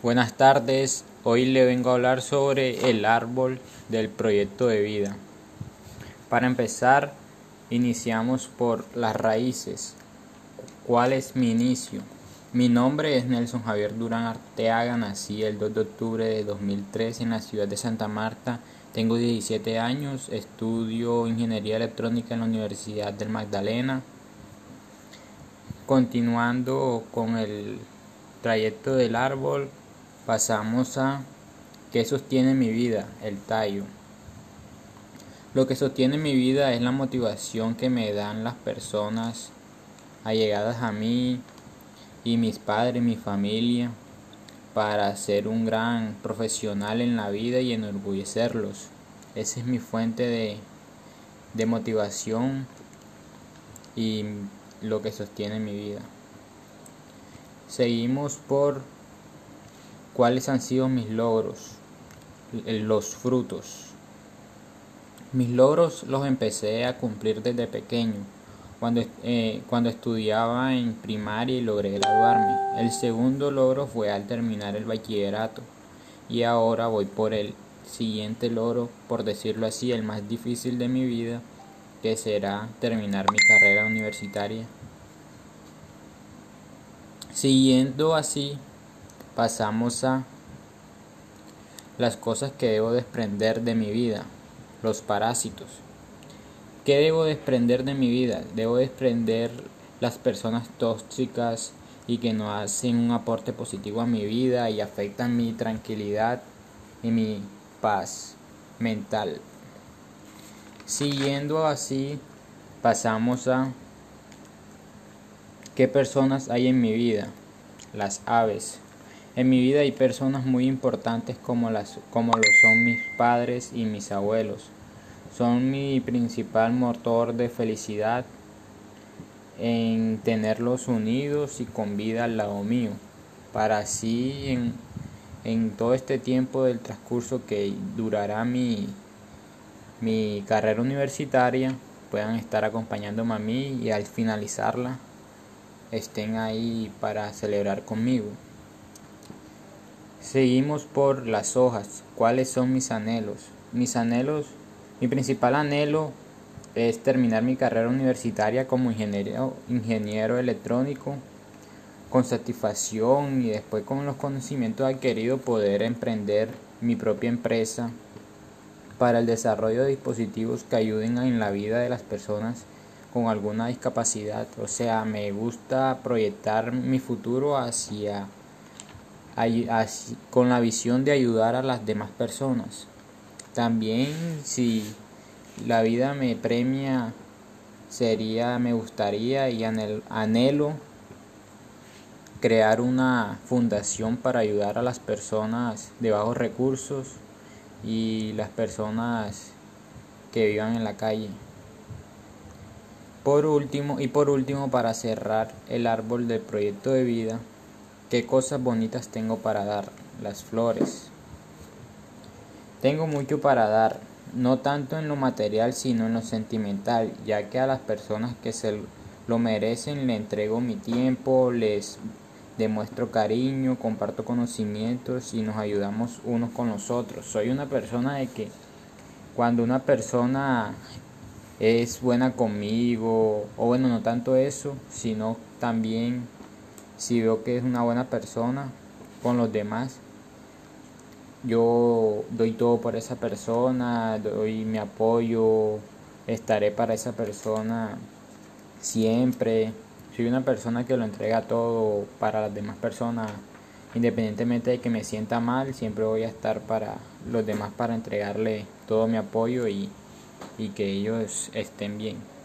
Buenas tardes, hoy le vengo a hablar sobre el árbol del proyecto de vida. Para empezar, iniciamos por las raíces. ¿Cuál es mi inicio? Mi nombre es Nelson Javier Durán Arteaga, nací el 2 de octubre de 2003 en la ciudad de Santa Marta. Tengo 17 años, estudio ingeniería electrónica en la Universidad del Magdalena. Continuando con el trayecto del árbol, pasamos a qué sostiene mi vida, el tallo. Lo que sostiene mi vida es la motivación que me dan las personas allegadas a mí y mis padres, mi familia, para ser un gran profesional en la vida y enorgullecerlos. Esa es mi fuente de, de motivación y lo que sostiene mi vida. Seguimos por ¿Cuáles han sido mis logros? Los frutos. Mis logros los empecé a cumplir desde pequeño, cuando, eh, cuando estudiaba en primaria y logré graduarme. El segundo logro fue al terminar el bachillerato y ahora voy por el siguiente logro, por decirlo así, el más difícil de mi vida, que será terminar mi carrera universitaria. Siguiendo así, pasamos a las cosas que debo desprender de mi vida, los parásitos. ¿Qué debo desprender de mi vida? Debo desprender las personas tóxicas y que no hacen un aporte positivo a mi vida y afectan mi tranquilidad y mi paz mental. Siguiendo así, pasamos a qué personas hay en mi vida. Las aves. En mi vida hay personas muy importantes como, las, como lo son mis padres y mis abuelos. Son mi principal motor de felicidad en tenerlos unidos y con vida al lado mío, para así en, en todo este tiempo del transcurso que durará mi, mi carrera universitaria puedan estar acompañándome a mí y al finalizarla estén ahí para celebrar conmigo. Seguimos por las hojas. ¿Cuáles son mis anhelos? Mis anhelos, mi principal anhelo es terminar mi carrera universitaria como ingeniero, ingeniero electrónico con satisfacción y después con los conocimientos adquiridos poder emprender mi propia empresa para el desarrollo de dispositivos que ayuden en la vida de las personas con alguna discapacidad. O sea, me gusta proyectar mi futuro hacia con la visión de ayudar a las demás personas. También si la vida me premia, sería, me gustaría y anhelo crear una fundación para ayudar a las personas de bajos recursos y las personas que vivan en la calle. Por último, y por último, para cerrar el árbol del proyecto de vida, ¿Qué cosas bonitas tengo para dar? Las flores. Tengo mucho para dar, no tanto en lo material, sino en lo sentimental, ya que a las personas que se lo merecen le entrego mi tiempo, les demuestro cariño, comparto conocimientos y nos ayudamos unos con los otros. Soy una persona de que cuando una persona es buena conmigo, o bueno, no tanto eso, sino también si veo que es una buena persona con los demás, yo doy todo por esa persona, doy mi apoyo, estaré para esa persona siempre. Soy una persona que lo entrega todo para las demás personas, independientemente de que me sienta mal, siempre voy a estar para los demás para entregarle todo mi apoyo y, y que ellos estén bien.